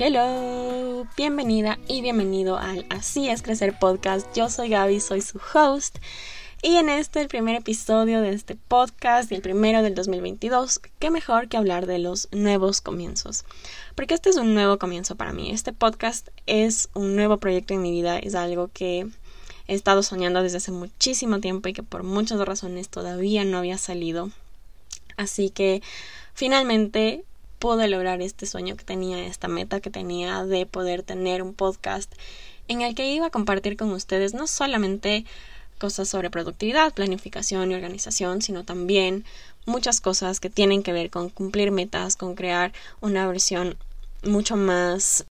Hello, bienvenida y bienvenido al Así es Crecer podcast. Yo soy Gaby, soy su host. Y en este, el primer episodio de este podcast el primero del 2022, qué mejor que hablar de los nuevos comienzos. Porque este es un nuevo comienzo para mí. Este podcast es un nuevo proyecto en mi vida, es algo que he estado soñando desde hace muchísimo tiempo y que por muchas razones todavía no había salido. Así que finalmente pude lograr este sueño que tenía, esta meta que tenía de poder tener un podcast en el que iba a compartir con ustedes no solamente cosas sobre productividad, planificación y organización, sino también muchas cosas que tienen que ver con cumplir metas, con crear una versión mucho más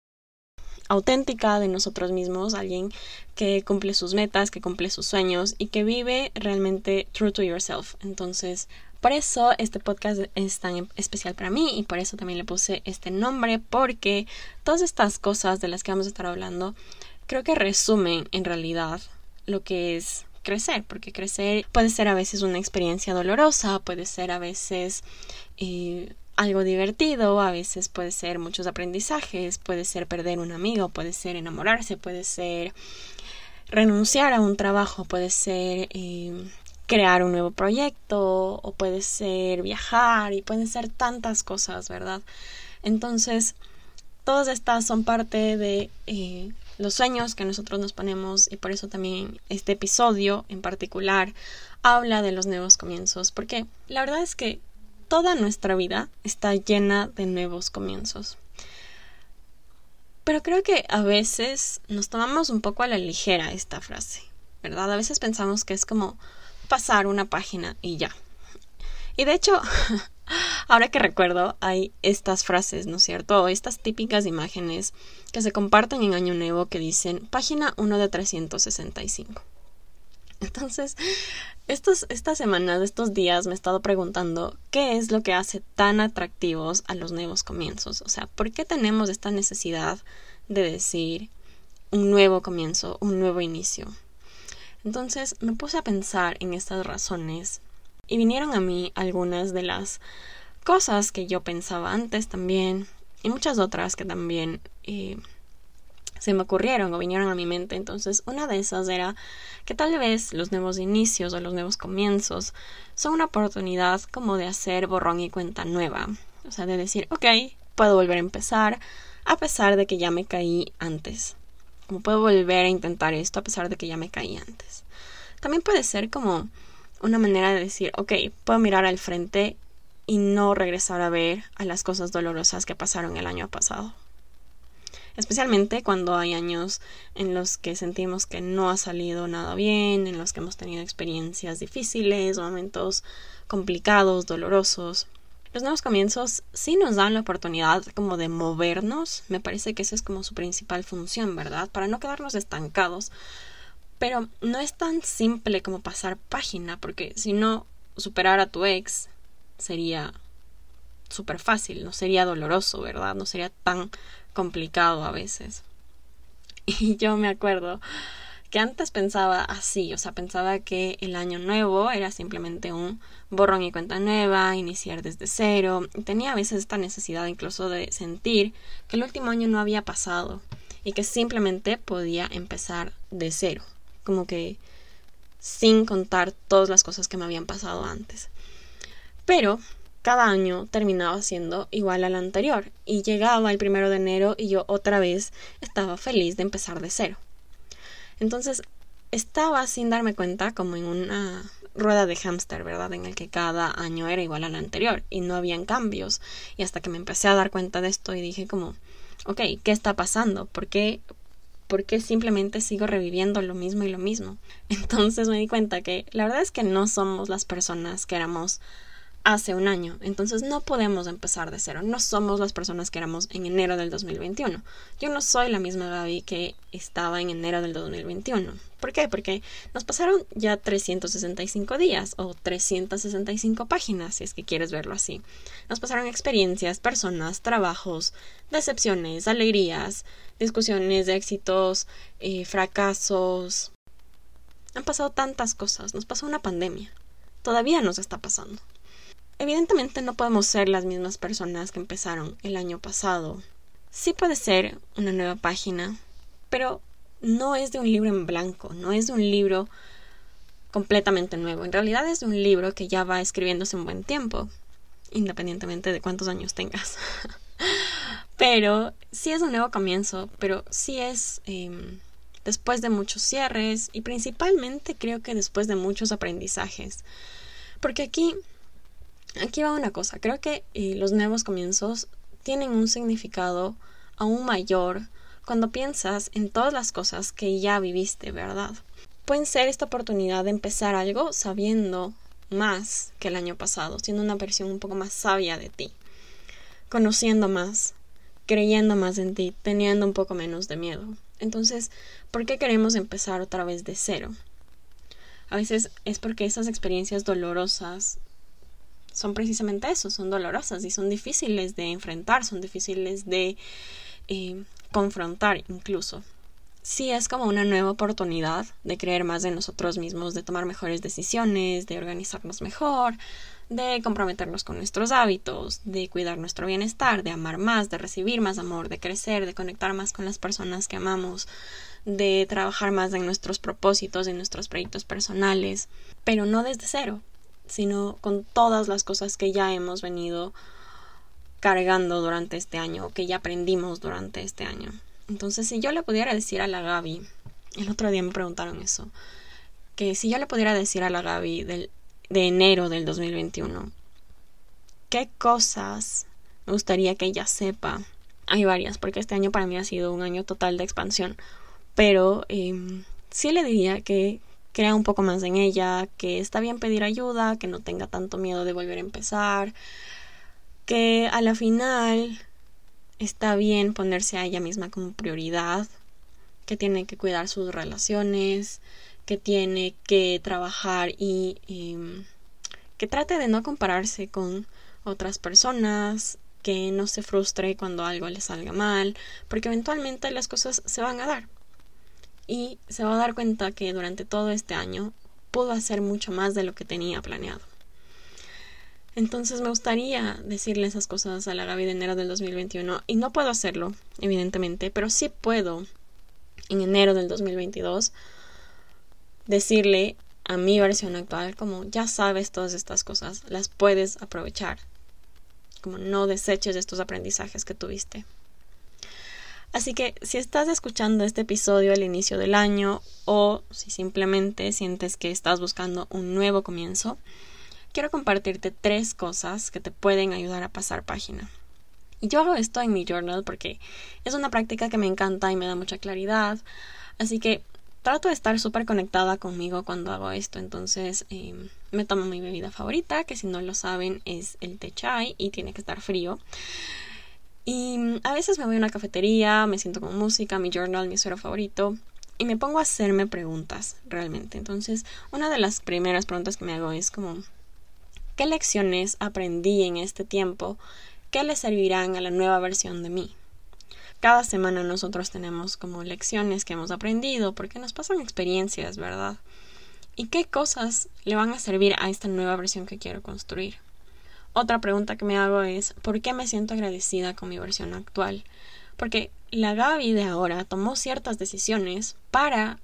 auténtica de nosotros mismos, alguien que cumple sus metas, que cumple sus sueños y que vive realmente true to yourself. Entonces, por eso este podcast es tan especial para mí y por eso también le puse este nombre porque todas estas cosas de las que vamos a estar hablando creo que resumen en realidad lo que es crecer, porque crecer puede ser a veces una experiencia dolorosa, puede ser a veces eh, algo divertido, a veces puede ser muchos aprendizajes, puede ser perder un amigo, puede ser enamorarse, puede ser renunciar a un trabajo, puede ser eh, crear un nuevo proyecto o puede ser viajar y pueden ser tantas cosas, ¿verdad? Entonces, todas estas son parte de eh, los sueños que nosotros nos ponemos y por eso también este episodio en particular habla de los nuevos comienzos, porque la verdad es que toda nuestra vida está llena de nuevos comienzos. Pero creo que a veces nos tomamos un poco a la ligera esta frase, ¿verdad? A veces pensamos que es como pasar una página y ya. Y de hecho, ahora que recuerdo, hay estas frases, ¿no es cierto? Estas típicas imágenes que se comparten en Año Nuevo que dicen página 1 de 365. Entonces, estos, estas semanas, estos días me he estado preguntando qué es lo que hace tan atractivos a los nuevos comienzos. O sea, ¿por qué tenemos esta necesidad de decir un nuevo comienzo, un nuevo inicio? Entonces me puse a pensar en estas razones y vinieron a mí algunas de las cosas que yo pensaba antes también y muchas otras que también eh, se me ocurrieron o vinieron a mi mente. Entonces, una de esas era que tal vez los nuevos inicios o los nuevos comienzos son una oportunidad como de hacer borrón y cuenta nueva. O sea, de decir, ok, puedo volver a empezar a pesar de que ya me caí antes como puedo volver a intentar esto a pesar de que ya me caí antes. También puede ser como una manera de decir, ok, puedo mirar al frente y no regresar a ver a las cosas dolorosas que pasaron el año pasado. Especialmente cuando hay años en los que sentimos que no ha salido nada bien, en los que hemos tenido experiencias difíciles, momentos complicados, dolorosos. Los nuevos comienzos sí nos dan la oportunidad como de movernos, me parece que esa es como su principal función, ¿verdad? Para no quedarnos estancados. Pero no es tan simple como pasar página, porque si no, superar a tu ex sería súper fácil, no sería doloroso, ¿verdad? No sería tan complicado a veces. Y yo me acuerdo que antes pensaba así, o sea, pensaba que el año nuevo era simplemente un borrón y cuenta nueva, iniciar desde cero. Tenía a veces esta necesidad incluso de sentir que el último año no había pasado y que simplemente podía empezar de cero, como que sin contar todas las cosas que me habían pasado antes. Pero cada año terminaba siendo igual al anterior y llegaba el primero de enero y yo otra vez estaba feliz de empezar de cero. Entonces estaba sin darme cuenta como en una rueda de hámster, ¿verdad? En el que cada año era igual al anterior y no habían cambios. Y hasta que me empecé a dar cuenta de esto y dije como, ok, ¿qué está pasando? ¿Por qué, ¿Por qué simplemente sigo reviviendo lo mismo y lo mismo? Entonces me di cuenta que la verdad es que no somos las personas que éramos hace un año. Entonces no podemos empezar de cero. No somos las personas que éramos en enero del 2021. Yo no soy la misma Gaby que estaba en enero del 2021. ¿Por qué? Porque nos pasaron ya 365 días o 365 páginas, si es que quieres verlo así. Nos pasaron experiencias, personas, trabajos, decepciones, alegrías, discusiones éxitos, eh, fracasos. Han pasado tantas cosas. Nos pasó una pandemia. Todavía nos está pasando. Evidentemente no podemos ser las mismas personas que empezaron el año pasado sí puede ser una nueva página, pero no es de un libro en blanco, no es de un libro completamente nuevo. En realidad es de un libro que ya va escribiéndose un buen tiempo, independientemente de cuántos años tengas. pero sí es un nuevo comienzo, pero sí es em, después de muchos cierres y principalmente creo que después de muchos aprendizajes. Porque aquí, aquí va una cosa, creo que eh, los nuevos comienzos tienen un significado aún mayor cuando piensas en todas las cosas que ya viviste, ¿verdad? Pueden ser esta oportunidad de empezar algo sabiendo más que el año pasado, siendo una versión un poco más sabia de ti, conociendo más, creyendo más en ti, teniendo un poco menos de miedo. Entonces, ¿por qué queremos empezar otra vez de cero? A veces es porque esas experiencias dolorosas son precisamente eso, son dolorosas y son difíciles de enfrentar, son difíciles de eh, confrontar incluso. Sí es como una nueva oportunidad de creer más en nosotros mismos, de tomar mejores decisiones, de organizarnos mejor, de comprometernos con nuestros hábitos, de cuidar nuestro bienestar, de amar más, de recibir más amor, de crecer, de conectar más con las personas que amamos, de trabajar más en nuestros propósitos, en nuestros proyectos personales, pero no desde cero, sino con todas las cosas que ya hemos venido cargando durante este año, que ya aprendimos durante este año. Entonces, si yo le pudiera decir a la Gaby, el otro día me preguntaron eso, que si yo le pudiera decir a la Gaby del, de enero del 2021, ¿qué cosas me gustaría que ella sepa? Hay varias, porque este año para mí ha sido un año total de expansión, pero eh, sí le diría que crea un poco más en ella, que está bien pedir ayuda, que no tenga tanto miedo de volver a empezar, que a la final está bien ponerse a ella misma como prioridad, que tiene que cuidar sus relaciones, que tiene que trabajar y, em, que trate de no compararse con otras personas, que no se frustre cuando algo le salga mal, porque eventualmente las cosas se van a dar. Y se va a dar cuenta que durante todo este año pudo hacer mucho más de lo que tenía planeado. Entonces me gustaría decirle esas cosas a la Gaby de enero del 2021 y no puedo hacerlo, evidentemente, pero sí puedo en enero del 2022 decirle a mi versión actual como ya sabes todas estas cosas, las puedes aprovechar, como no deseches estos aprendizajes que tuviste. Así que si estás escuchando este episodio al inicio del año o si simplemente sientes que estás buscando un nuevo comienzo, quiero compartirte tres cosas que te pueden ayudar a pasar página. Y yo hago esto en mi journal porque es una práctica que me encanta y me da mucha claridad. Así que trato de estar súper conectada conmigo cuando hago esto. Entonces em, me tomo mi bebida favorita, que si no lo saben es el té chai y tiene que estar frío. Y a veces me voy a una cafetería, me siento con música, mi journal, mi suero favorito. Y me pongo a hacerme preguntas realmente. Entonces, una de las primeras preguntas que me hago es como, ¿Qué lecciones aprendí en este tiempo que le servirán a la nueva versión de mí? Cada semana nosotros tenemos como lecciones que hemos aprendido porque nos pasan experiencias, ¿verdad? ¿Y qué cosas le van a servir a esta nueva versión que quiero construir? Otra pregunta que me hago es ¿por qué me siento agradecida con mi versión actual? Porque la Gaby de ahora tomó ciertas decisiones para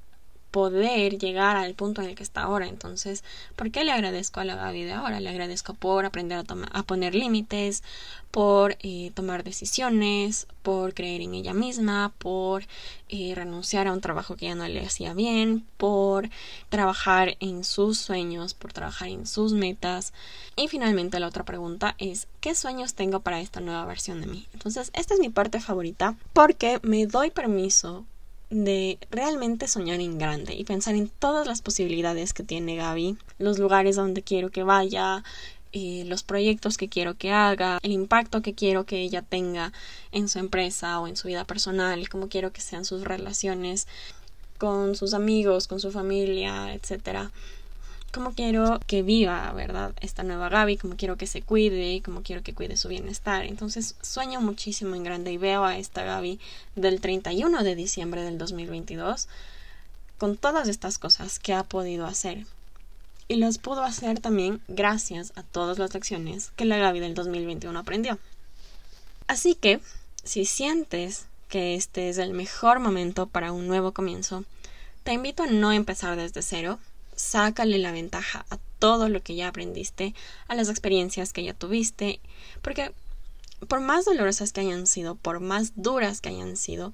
poder llegar al punto en el que está ahora. Entonces, ¿por qué le agradezco a la Gaby de ahora? Le agradezco por aprender a, a poner límites, por eh, tomar decisiones, por creer en ella misma, por eh, renunciar a un trabajo que ya no le hacía bien, por trabajar en sus sueños, por trabajar en sus metas. Y finalmente la otra pregunta es, ¿qué sueños tengo para esta nueva versión de mí? Entonces, esta es mi parte favorita porque me doy permiso de realmente soñar en grande y pensar en todas las posibilidades que tiene Gaby, los lugares donde quiero que vaya, eh, los proyectos que quiero que haga, el impacto que quiero que ella tenga en su empresa o en su vida personal, cómo quiero que sean sus relaciones con sus amigos, con su familia, etcétera cómo quiero que viva, ¿verdad? Esta nueva Gaby, cómo quiero que se cuide, cómo quiero que cuide su bienestar. Entonces sueño muchísimo en grande y veo a esta Gaby del 31 de diciembre del 2022 con todas estas cosas que ha podido hacer. Y las pudo hacer también gracias a todas las lecciones que la Gaby del 2021 aprendió. Así que si sientes que este es el mejor momento para un nuevo comienzo, te invito a no empezar desde cero. Sácale la ventaja a todo lo que ya aprendiste, a las experiencias que ya tuviste, porque por más dolorosas que hayan sido, por más duras que hayan sido,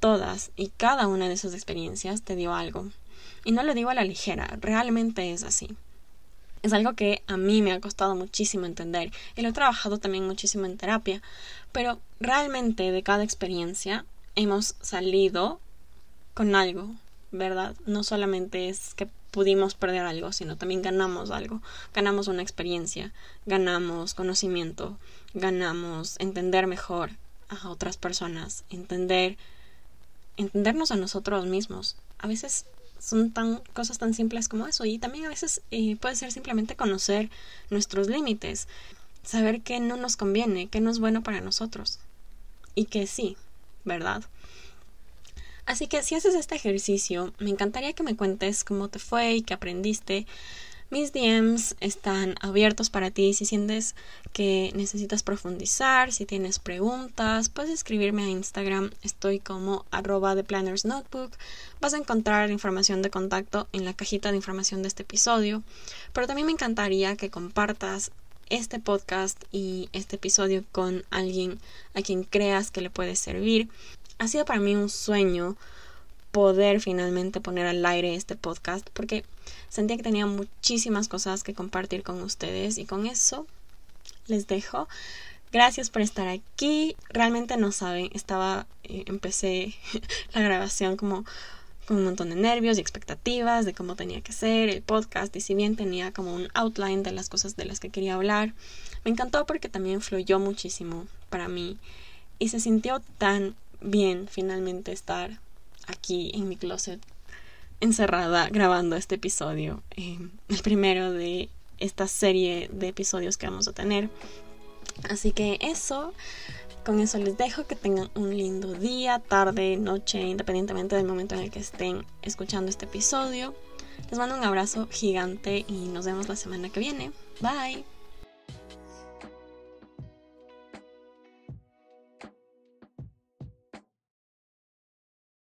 todas y cada una de esas experiencias te dio algo. Y no lo digo a la ligera, realmente es así. Es algo que a mí me ha costado muchísimo entender y lo he trabajado también muchísimo en terapia, pero realmente de cada experiencia hemos salido con algo, ¿verdad? No solamente es que pudimos perder algo, sino también ganamos algo, ganamos una experiencia, ganamos conocimiento, ganamos entender mejor a otras personas, entender entendernos a nosotros mismos. A veces son tan cosas tan simples como eso y también a veces eh, puede ser simplemente conocer nuestros límites, saber qué no nos conviene, qué no es bueno para nosotros y que sí, ¿verdad? Así que si haces este ejercicio, me encantaría que me cuentes cómo te fue y qué aprendiste. Mis DMs están abiertos para ti si sientes que necesitas profundizar, si tienes preguntas, puedes escribirme a Instagram, estoy como arroba de Planners Notebook. Vas a encontrar información de contacto en la cajita de información de este episodio, pero también me encantaría que compartas este podcast y este episodio con alguien a quien creas que le puede servir. Ha sido para mí un sueño poder finalmente poner al aire este podcast porque sentía que tenía muchísimas cosas que compartir con ustedes y con eso les dejo. Gracias por estar aquí. Realmente no saben, estaba, eh, empecé la grabación como con un montón de nervios y expectativas de cómo tenía que ser el podcast y si bien tenía como un outline de las cosas de las que quería hablar, me encantó porque también fluyó muchísimo para mí y se sintió tan bien finalmente estar aquí en mi closet encerrada grabando este episodio, em, el primero de esta serie de episodios que vamos a tener. Así que eso, con eso les dejo que tengan un lindo día, tarde, noche, independientemente del momento en el que estén escuchando este episodio. Les mando un abrazo gigante y nos vemos la semana que viene. Bye.